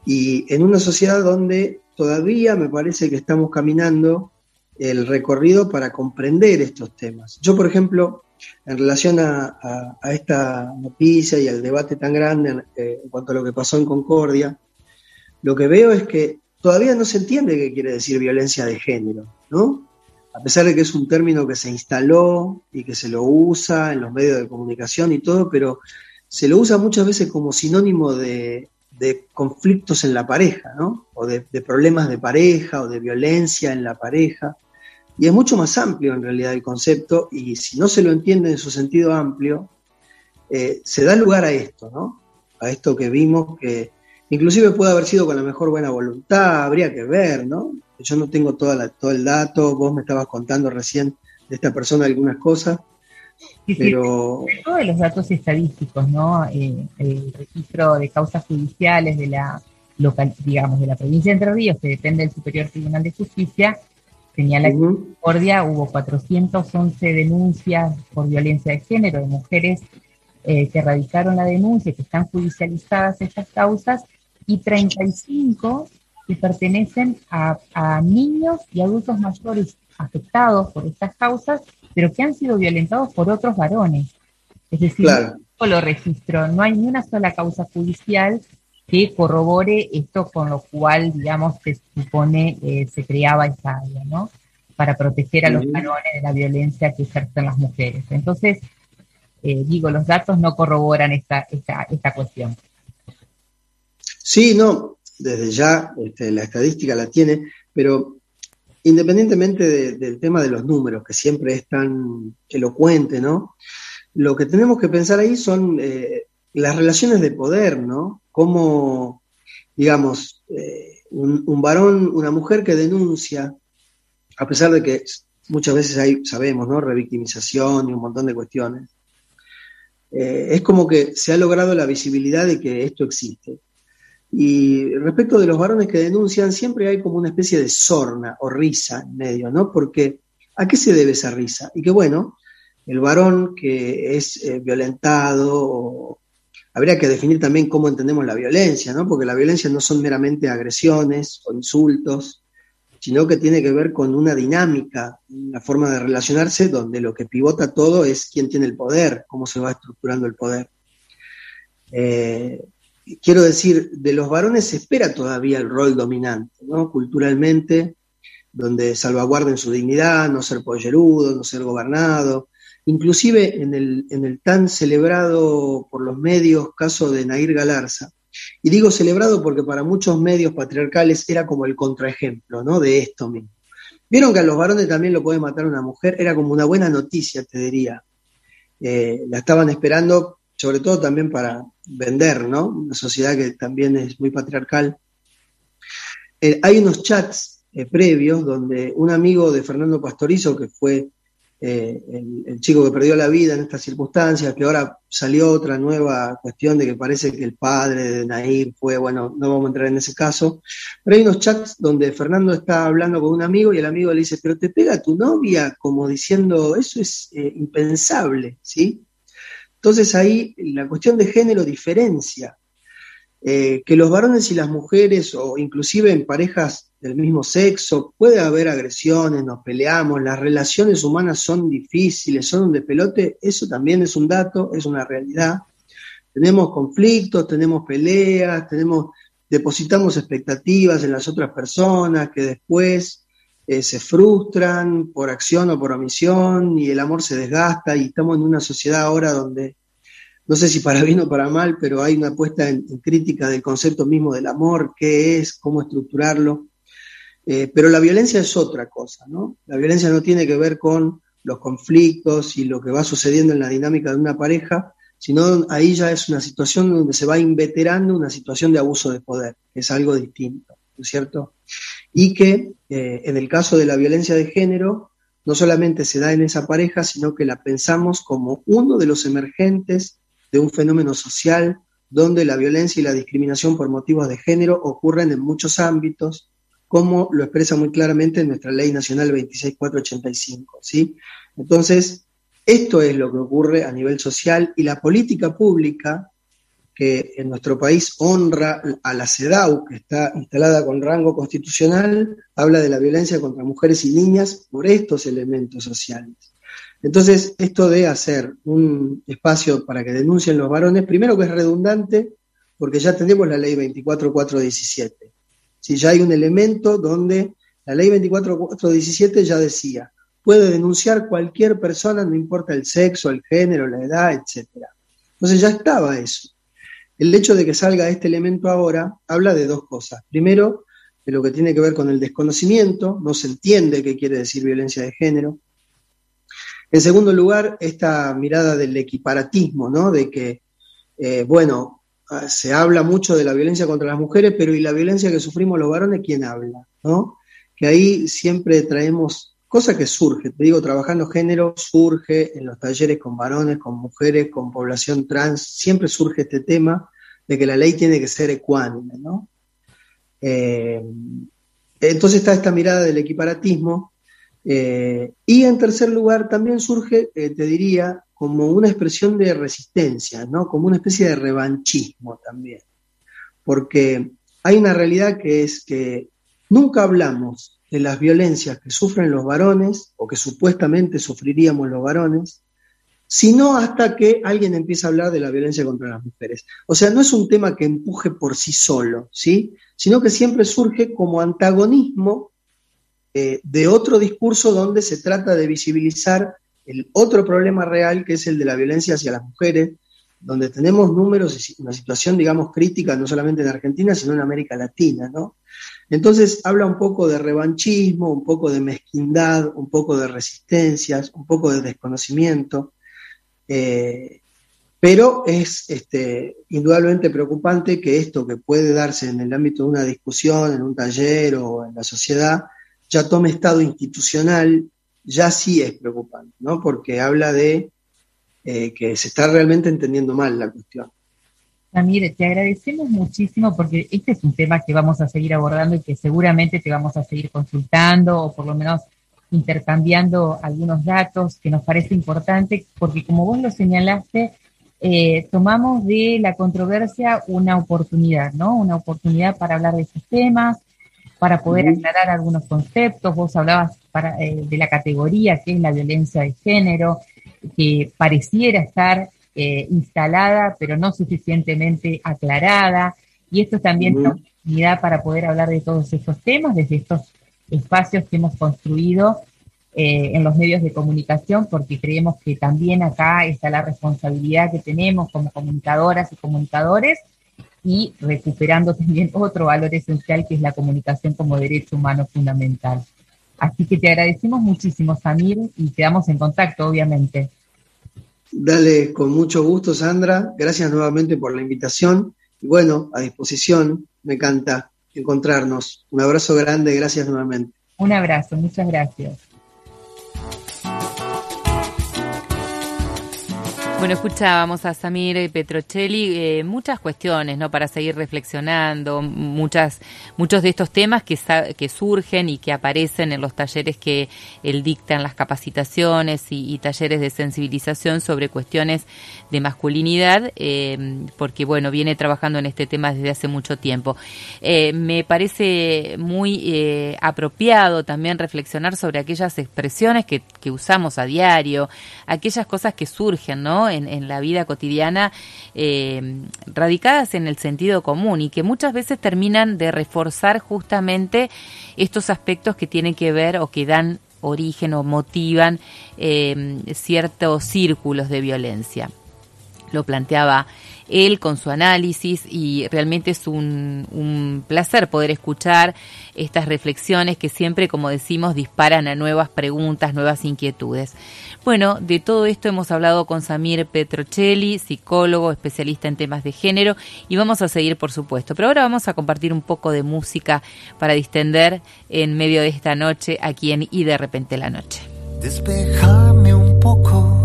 Y en una sociedad donde todavía me parece que estamos caminando el recorrido para comprender estos temas. Yo, por ejemplo, en relación a, esta noticia y al debate tan grande eh, en, cuanto a lo que pasó en Concordia, lo que veo es que todavía no se entiende qué quiere decir violencia de género, ¿no? a pesar de que es un término que se instaló y que se lo usa en los medios de comunicación y todo, pero se lo usa muchas veces como sinónimo de, conflictos en la pareja, ¿no? O de, problemas de pareja o de violencia en la pareja. Y es mucho más amplio en realidad el concepto y si no se lo entiende en su sentido amplio, eh, se da lugar a esto, ¿no? A esto que vimos que inclusive puede haber sido con la mejor buena voluntad, habría que ver, ¿no? yo no tengo toda todo el dato, vos me estabas contando recién de esta persona algunas cosas, pero... todos los datos estadísticos, ¿no? Eh, el registro de causas judiciales de la local, digamos, de la provincia de Entre Ríos, que depende del Superior Tribunal de Justicia, señala que en Concordia hubo 411 denuncias por violencia de género de mujeres eh, que radicaron la denuncia, que están judicializadas estas causas, y 35 que pertenecen a, niños y adultos mayores afectados por estas causas, pero que han sido violentados por otros varones. Es decir, no lo registro, no hay ni una sola causa judicial que corrobore esto con lo cual, digamos, se supone eh, se creaba esta área, ¿no? Para proteger a los varones de la violencia que ejercen las mujeres. Entonces, eh, digo, los datos no corroboran esta, esta, esta cuestión. Sí, no, desde ya este, la estadística la tiene, pero independientemente del tema de los números, que siempre es tan elocuente, ¿no? Lo que tenemos que pensar ahí son eh, las relaciones de poder, ¿no? Cómo, digamos, eh, un, varón, una mujer que denuncia, a pesar de que muchas veces hay, sabemos, ¿no? Revictimización y un montón de cuestiones, eh, es como que se ha logrado la visibilidad de que esto existe. Y respecto de los varones que denuncian, siempre hay como una especie de sorna o risa en medio, ¿no? Porque ¿a qué se debe esa risa? Y que bueno, el varón que es eh, violentado, habría que definir también cómo entendemos la violencia, ¿no? Porque la violencia no son meramente agresiones o insultos, sino que tiene que ver con una dinámica, una forma de relacionarse donde lo que pivota todo es quién tiene el poder, cómo se va estructurando el poder. Eh, quiero decir, de los varones se espera todavía el rol dominante, ¿no? Culturalmente, donde salvaguarden su dignidad, no ser pollerudo, no ser gobernado. Inclusive en el, en el tan celebrado por los medios caso de Nair Galarza, y digo celebrado porque para muchos medios patriarcales era como el contraejemplo, ¿no? De esto mismo. Vieron que a los varones también lo puede matar una mujer, era como una buena noticia, te diría. Eh, la estaban esperando, sobre todo también para vender, ¿no? Una sociedad que también es muy patriarcal. Eh, hay unos chats eh, previos donde un amigo de Fernando Pastorizo, que fue eh, el, chico que perdió la vida en estas circunstancias, que ahora salió otra nueva cuestión de que parece que el padre de Nair fue, bueno, no vamos a entrar en ese caso, pero hay unos chats donde Fernando está hablando con un amigo y el amigo le dice, pero te pega tu novia, como diciendo, eso es impensable, ¿sí? Entonces ahí la cuestión de género diferencia. Eh, que los varones y las mujeres, o inclusive en parejas del mismo sexo, puede haber agresiones, nos peleamos, las relaciones humanas son difíciles, son un pelote, eso también es un dato, es una realidad. Tenemos conflictos, tenemos peleas, tenemos, depositamos expectativas en las otras personas que después eh, se frustran por acción o por omisión y el amor se desgasta y estamos en una sociedad ahora donde, no sé si para bien o para mal, pero hay una puesta en crítica del concepto mismo del amor, qué es, cómo estructurarlo eh, pero la violencia es otra cosa, ¿no? La violencia no tiene que ver con los conflictos y lo que va sucediendo en la dinámica de una pareja, sino ahí ya es una situación donde se va inveterando una situación de abuso de poder, que es algo distinto, ¿no es cierto? Y que eh, en el caso de la violencia de género, no solamente se da en esa pareja, sino que la pensamos como uno de los emergentes de un fenómeno social donde la violencia y la discriminación por motivos de género ocurren en muchos ámbitos, como lo expresa muy claramente nuestra Ley Nacional 26485. ¿sí? Entonces, esto es lo que ocurre a nivel social y la política pública que en nuestro país honra a la CEDAW, que está instalada con rango constitucional, habla de la violencia contra mujeres y niñas por estos elementos sociales. Entonces, esto de hacer un espacio para que denuncien los varones, primero que es redundante, porque ya tenemos la ley 24417. Si ya hay un elemento donde la ley 24417 ya decía, puede denunciar cualquier persona, no importa el sexo, el género, la edad, etc. Entonces ya estaba eso. El hecho de que salga este elemento ahora habla de dos cosas. Primero, de lo que tiene que ver con el desconocimiento, no se entiende qué quiere decir violencia de género. En segundo lugar, esta mirada del equiparatismo, ¿no? De que, eh, bueno, Ah, se habla mucho de la violencia contra las mujeres, pero ¿y la violencia que sufrimos los varones, quién habla? ¿no? Que ahí siempre traemos, cosa que surge, te digo, trabajando género surge en los talleres con varones, con mujeres, con población trans, siempre surge este tema de que la ley tiene que ser ecuánime, ¿no? Eh, entonces está esta mirada del equiparatismo. Eh, y en tercer lugar también surge, eh, te diría, como una expresión de resistencia, ¿no? Como una especie de revanchismo también. Porque hay una realidad que es que nunca hablamos de las violencias que sufren los varones o que supuestamente sufriríamos los varones, sino hasta que alguien empieza a hablar de la violencia contra las mujeres. O sea, no es un tema que empuje por sí solo, ¿sí? Sino que siempre surge como antagonismo eh, de otro discurso donde se trata de visibilizar el otro problema real que es el de la violencia hacia las mujeres, donde tenemos números y una situación, digamos, crítica, no solamente en Argentina, sino en América Latina, ¿no? Entonces habla un poco de revanchismo, un poco de mezquindad, un poco de resistencias, un poco de desconocimiento, eh, pero es este, indudablemente preocupante que esto que puede darse en el ámbito de una discusión, en un taller o en la sociedad, ya tome estado institucional ya sí es preocupante, ¿no? Porque habla de eh, que se está realmente entendiendo mal la cuestión. Samir, te agradecemos muchísimo porque este es un tema que vamos a seguir abordando y que seguramente te vamos a seguir consultando o por lo menos intercambiando algunos datos que nos parece importante, porque como vos lo señalaste, eh, tomamos de la controversia una oportunidad, ¿no? Una oportunidad para hablar de esos temas, para poder aclarar algunos conceptos. Vos hablabas eh, de la categoría que es la violencia de género, que pareciera estar eh, instalada, pero no suficientemente aclarada. Y esto también es una oportunidad para poder hablar de todos estos temas desde estos espacios que hemos construido eh, en los medios de comunicación, porque creemos que también acá está la responsabilidad que tenemos como comunicadoras y comunicadores y recuperando también otro valor esencial que es la comunicación como derecho humano fundamental. Así que te agradecemos muchísimo, Samir, y quedamos en contacto, obviamente. Dale, con mucho gusto, Sandra. Gracias nuevamente por la invitación. Y bueno, a disposición, me encanta encontrarnos. Un abrazo grande, gracias nuevamente. Un abrazo, muchas gracias. Bueno, escuchábamos a Samir Petrocelli eh, muchas cuestiones, ¿no? Para seguir reflexionando, muchas, muchos de estos temas que, que surgen y que aparecen en los talleres que él dicta en las capacitaciones y, talleres de sensibilización sobre cuestiones de masculinidad, eh, porque bueno, viene trabajando en este tema desde hace mucho tiempo. Eh, me parece muy apropiado también reflexionar sobre aquellas expresiones que, que usamos a diario, aquellas cosas que surgen, ¿no? En, la vida cotidiana, eh, radicadas en el sentido común y que muchas veces terminan de reforzar justamente estos aspectos que tienen que ver o que dan origen o motivan eh, ciertos círculos de violencia. Lo planteaba él con su análisis y realmente es un, placer poder escuchar estas reflexiones que siempre, como decimos, disparan a nuevas preguntas, nuevas inquietudes. Bueno, de todo esto hemos hablado con Samir Petrocelli, psicólogo, especialista en temas de género, y vamos a seguir, por supuesto. Pero ahora vamos a compartir un poco de música para distender en medio de esta noche aquí en Y de repente la noche. Despejame un poco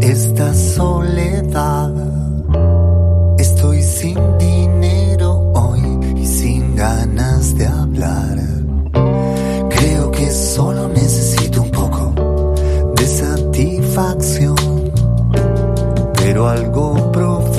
esta soledad. Pero algo profundo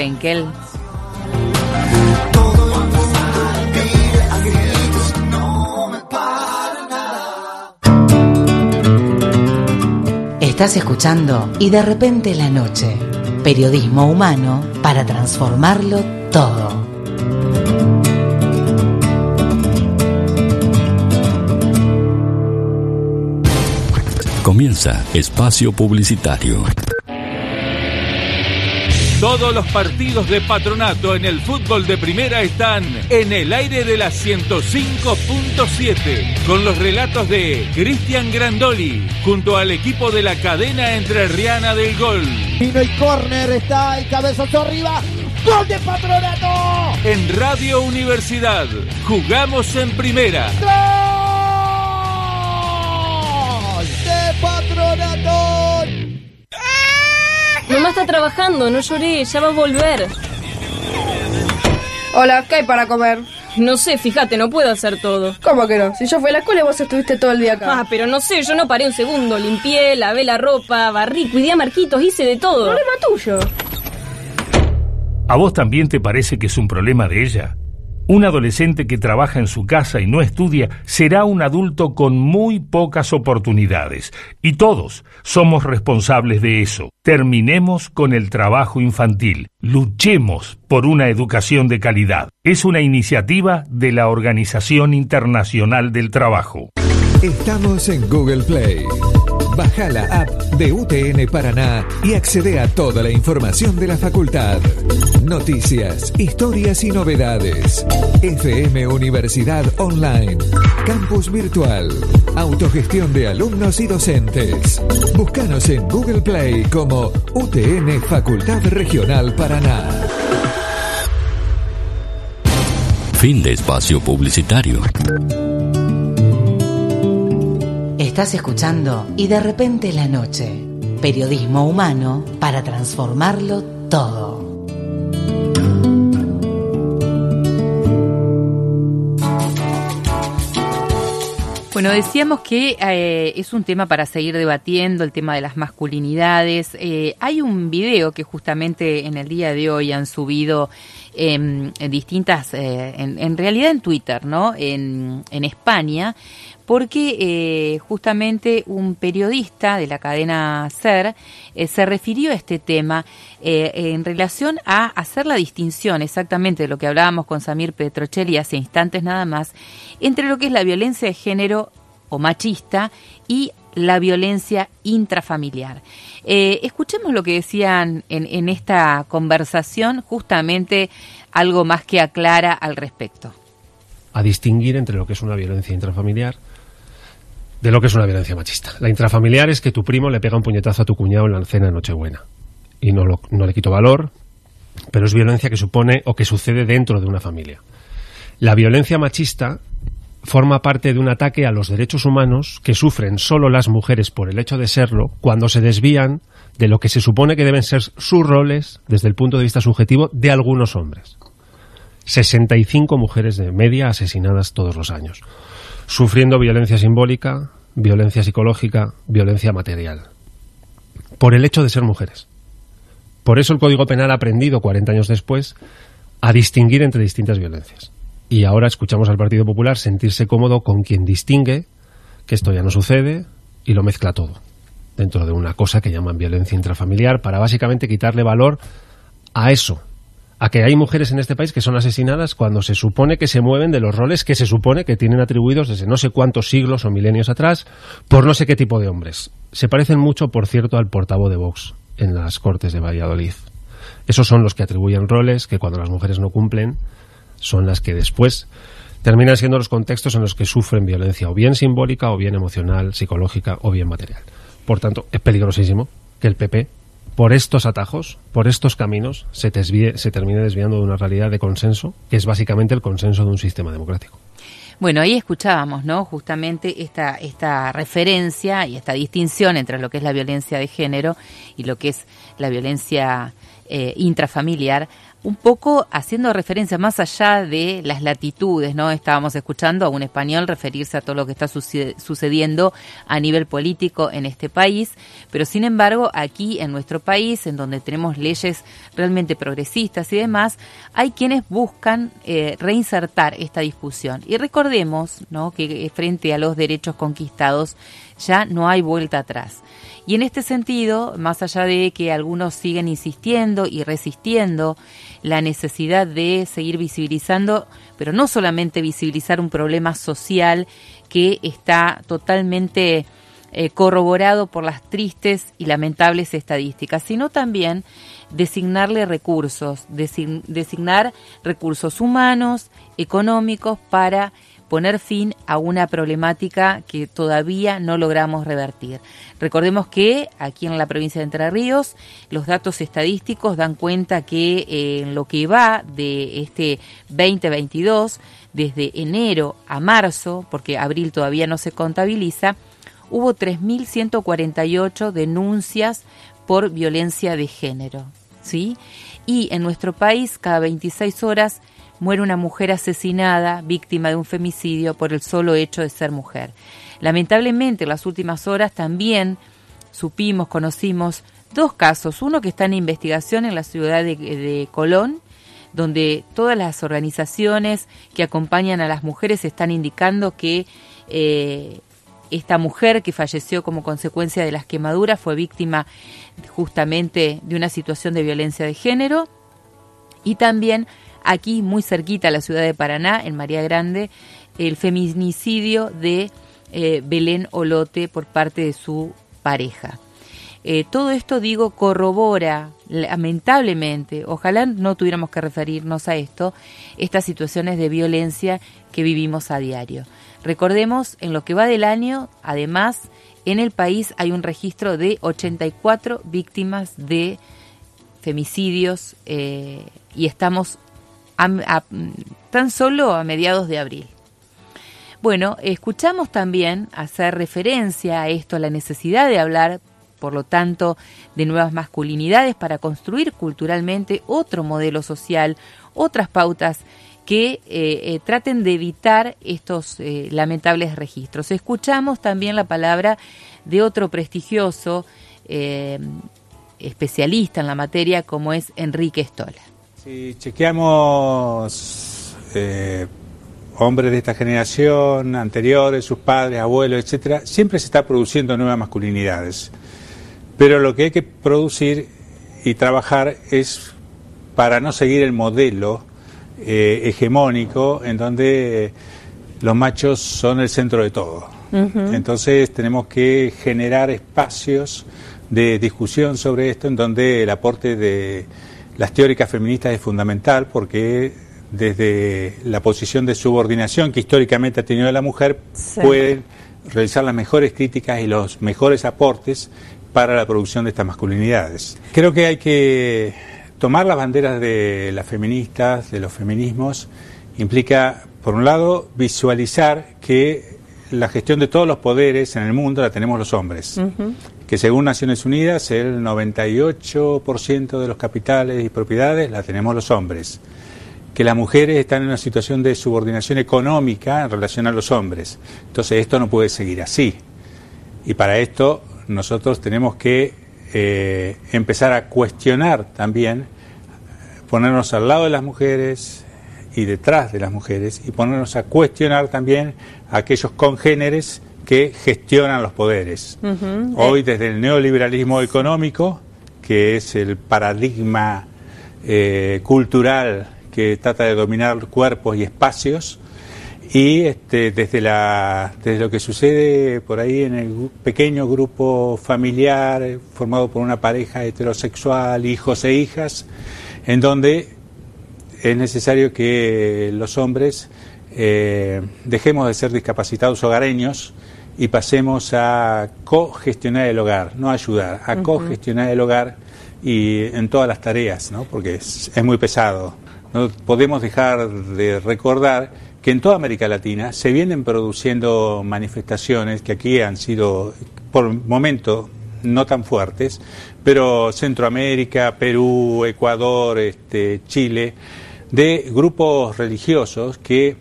Frenkel. Estás escuchando y de repente la noche. Periodismo humano para transformarlo todo. Comienza Espacio Publicitario. Todos los partidos de patronato en el fútbol de primera están en el aire de la 105.7 con los relatos de Cristian Grandoli junto al equipo de la cadena entre Riana del Gol. Vino y córner, está el cabezazo arriba. ¡Gol de patronato! En Radio Universidad, jugamos en primera. ¡Gol Mamá está trabajando, no lloré, ya va a volver. Hola, ¿qué hay para comer? No sé, fíjate, no puedo hacer todo. ¿Cómo que no? Si yo fui a la escuela y vos estuviste todo el día acá. Ah, pero no sé, yo no paré un segundo. Limpié, lavé la ropa, barrí, cuidé a Marquitos, hice de todo. Problema tuyo. ¿A vos también te parece que es un problema de ella? Un adolescente que trabaja en su casa y no estudia será un adulto con muy pocas oportunidades. Y todos somos responsables de eso. Terminemos con el trabajo infantil. Luchemos por una educación de calidad. Es una iniciativa de la Organización Internacional del Trabajo. Estamos en Google Play. Baja la app de UTN Paraná y accede a toda la información de la facultad. Noticias, historias y novedades. FM Universidad Online. Campus Virtual. Autogestión de alumnos y docentes. Búscanos en Google Play como UTN Facultad Regional Paraná. Fin de espacio publicitario. Estás escuchando y de repente la noche. Periodismo humano para transformarlo todo. Bueno, decíamos que eh, es un tema para seguir debatiendo, el tema de las masculinidades. Eh, hay un video que justamente en el día de hoy han subido em, en distintas, eh, en, realidad en Twitter, ¿no? En, en España, porque eh, justamente un periodista de la cadena SER eh, se refirió a este tema eh, en relación a hacer la distinción exactamente de lo que hablábamos con Samir Petrocelli hace instantes nada más, entre lo que es la violencia de género o machista y la violencia intrafamiliar. Eh, escuchemos lo que decían en, en esta conversación, justamente algo más que aclara al respecto. A distinguir entre lo que es una violencia intrafamiliar de lo que es una violencia machista. La intrafamiliar es que tu primo le pega un puñetazo a tu cuñado en la cena de Nochebuena. Y no, no le quito valor, pero es violencia que supone o que sucede dentro de una familia. La violencia machista forma parte de un ataque a los derechos humanos que sufren solo las mujeres por el hecho de serlo cuando se desvían de lo que se supone que deben ser sus roles desde el punto de vista subjetivo de algunos hombres. 65 mujeres de media asesinadas todos los años sufriendo violencia simbólica, violencia psicológica, violencia material, por el hecho de ser mujeres. Por eso el Código Penal ha aprendido, 40 años después, a distinguir entre distintas violencias. Y ahora escuchamos al Partido Popular sentirse cómodo con quien distingue que esto ya no sucede y lo mezcla todo, dentro de una cosa que llaman violencia intrafamiliar, para básicamente quitarle valor a eso, a que hay mujeres en este país que son asesinadas cuando se supone que se mueven de los roles que se supone que tienen atribuidos desde no sé cuántos siglos o milenios atrás por no sé qué tipo de hombres. Se parecen mucho, por cierto, al portavoz de Vox en las Cortes de Valladolid. Esos son los que atribuyen roles que cuando las mujeres no cumplen son las que después terminan siendo los contextos en los que sufren violencia o bien simbólica o bien emocional, psicológica o bien material. Por tanto, es peligrosísimo que el PP por estos atajos, por estos caminos, se, se termine desviando de una realidad de consenso, que es básicamente el consenso de un sistema democrático. Bueno, ahí escuchábamos, ¿no? Justamente esta, esta referencia y esta distinción entre lo que es la violencia de género y lo que es la violencia eh, intrafamiliar, un poco haciendo referencia más allá de las latitudes, ¿no? Estábamos escuchando a un español referirse a todo lo que está sucediendo a nivel político en este país, pero sin embargo aquí en nuestro país, en donde tenemos leyes realmente progresistas y demás, hay quienes buscan eh, reinsertar esta discusión. Y recordemos, ¿no? Que frente a los derechos conquistados ya no hay vuelta atrás. Y en este sentido, más allá de que algunos siguen insistiendo y resistiendo la necesidad de seguir visibilizando, pero no solamente visibilizar un problema social que está totalmente eh, corroborado por las tristes y lamentables estadísticas, sino también designarle recursos, designar recursos humanos, económicos para poner fin a una problemática que todavía no logramos revertir. Recordemos que aquí en la provincia de Entre Ríos los datos estadísticos dan cuenta que eh, en lo que va de este 2022, desde enero a marzo, porque abril todavía no se contabiliza, hubo 3.148 denuncias por violencia de género. ¿sí? Y en nuestro país, cada 26 horas, muere una mujer asesinada, víctima de un femicidio, por el solo hecho de ser mujer. Lamentablemente, en las últimas horas también supimos, conocimos dos casos. Uno que está en investigación en la ciudad de, Colón, donde todas las organizaciones que acompañan a las mujeres están indicando que eh, esta mujer que falleció como consecuencia de las quemaduras fue víctima justamente de una situación de violencia de género. Y también aquí muy cerquita a la ciudad de Paraná, en María Grande, el feminicidio de eh, Belén Olote por parte de su pareja. Eh, todo esto, digo, corrobora, lamentablemente, ojalá no tuviéramos que referirnos a esto, estas situaciones de violencia que vivimos a diario. Recordemos, en lo que va del año, además, en el país hay un registro de 84 víctimas de femicidios eh, y estamos tan solo a mediados de abril. Bueno, escuchamos también hacer referencia a esto, a la necesidad de hablar, por lo tanto, de nuevas masculinidades para construir culturalmente otro modelo social, otras pautas que eh, eh, traten de evitar estos eh, lamentables registros. Escuchamos también la palabra de otro prestigioso especialista en la materia como es Enrique Stola. Si chequeamos hombres de esta generación, anteriores, sus padres, abuelos, etcétera, siempre se está produciendo nuevas masculinidades. Pero lo que hay que producir y trabajar es para no seguir el modelo eh, hegemónico en donde los machos son el centro de todo. Entonces tenemos que generar espacios de discusión sobre esto en donde el aporte de las teóricas feministas es fundamental porque desde la posición de subordinación que históricamente ha tenido la mujer pueden realizar las mejores críticas y los mejores aportes para la producción de estas masculinidades. Creo que hay que tomar las banderas de las feministas, de los feminismos, implica, por un lado, visualizar que la gestión de todos los poderes en el mundo la tenemos los hombres que según Naciones Unidas el 98% de los capitales y propiedades la tenemos los hombres, que las mujeres están en una situación de subordinación económica en relación a los hombres. Entonces esto no puede seguir así. Y para esto nosotros tenemos que eh, empezar a cuestionar también, ponernos al lado de las mujeres y detrás de las mujeres y ponernos a cuestionar también a aquellos congéneres que gestionan los poderes. Hoy desde el neoliberalismo económico, que es el paradigma eh, cultural que trata de dominar cuerpos y espacios, y este, desde, la, desde lo que sucede por ahí en el pequeño grupo familiar formado por una pareja heterosexual, hijos e hijas, en donde es necesario que los hombres eh, dejemos de ser discapacitados hogareños y pasemos a cogestionar el hogar, no ayudar, a cogestionar el hogar y en todas las tareas, ¿no? porque es, muy pesado. No podemos dejar de recordar que en toda América Latina se vienen produciendo manifestaciones que aquí han sido por momento no tan fuertes, pero Centroamérica, Perú, Ecuador, este, Chile, de grupos religiosos que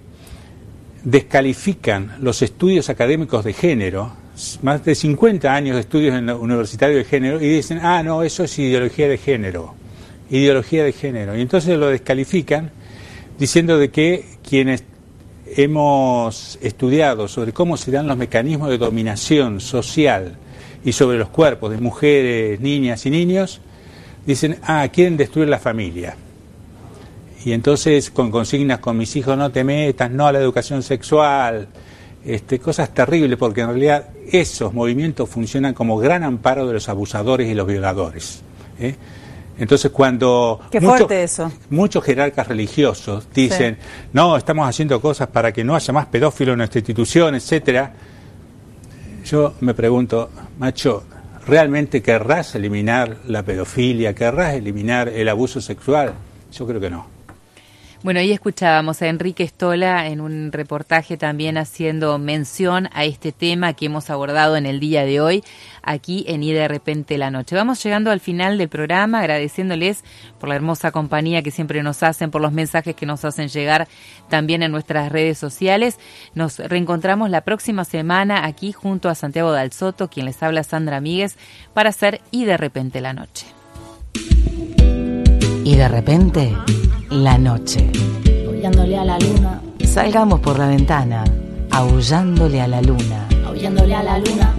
descalifican los estudios académicos de género, más de 50 años de estudios en universitario de género, y dicen, ah, no, eso es ideología de género, ideología de género. Y entonces lo descalifican diciendo de que quienes hemos estudiado sobre cómo se dan los mecanismos de dominación social y sobre los cuerpos de mujeres, niñas y niños, dicen, ah, quieren destruir la familia y entonces con consignas con mis hijos no te metas, no a la educación sexual, este, cosas terribles, porque en realidad esos movimientos funcionan como gran amparo de los abusadores y los violadores. ¿eh? Entonces cuando Qué muchos- fuerte eso. muchos jerarcas religiosos dicen, no, estamos haciendo cosas para que no haya más pedófilos en nuestra institución, etcétera, yo me pregunto, macho, ¿realmente querrás eliminar la pedofilia? ¿Querrás eliminar el abuso sexual? Yo creo que no. Bueno, ahí escuchábamos a Enrique Stola en un reportaje también haciendo mención a este tema que hemos abordado en el día de hoy aquí en Y de repente la noche. Vamos llegando al final del programa agradeciéndoles por la hermosa compañía que siempre nos hacen, por los mensajes que nos hacen llegar también en nuestras redes sociales. Nos reencontramos la próxima semana aquí junto a Santiago Dalsoto, quien les habla Sandra Míguez, para hacer Y de repente la noche. Y de repente, la noche. Aullándole a la luna, Salgamos por la ventana, aullándole a la luna. aullándole a la luna.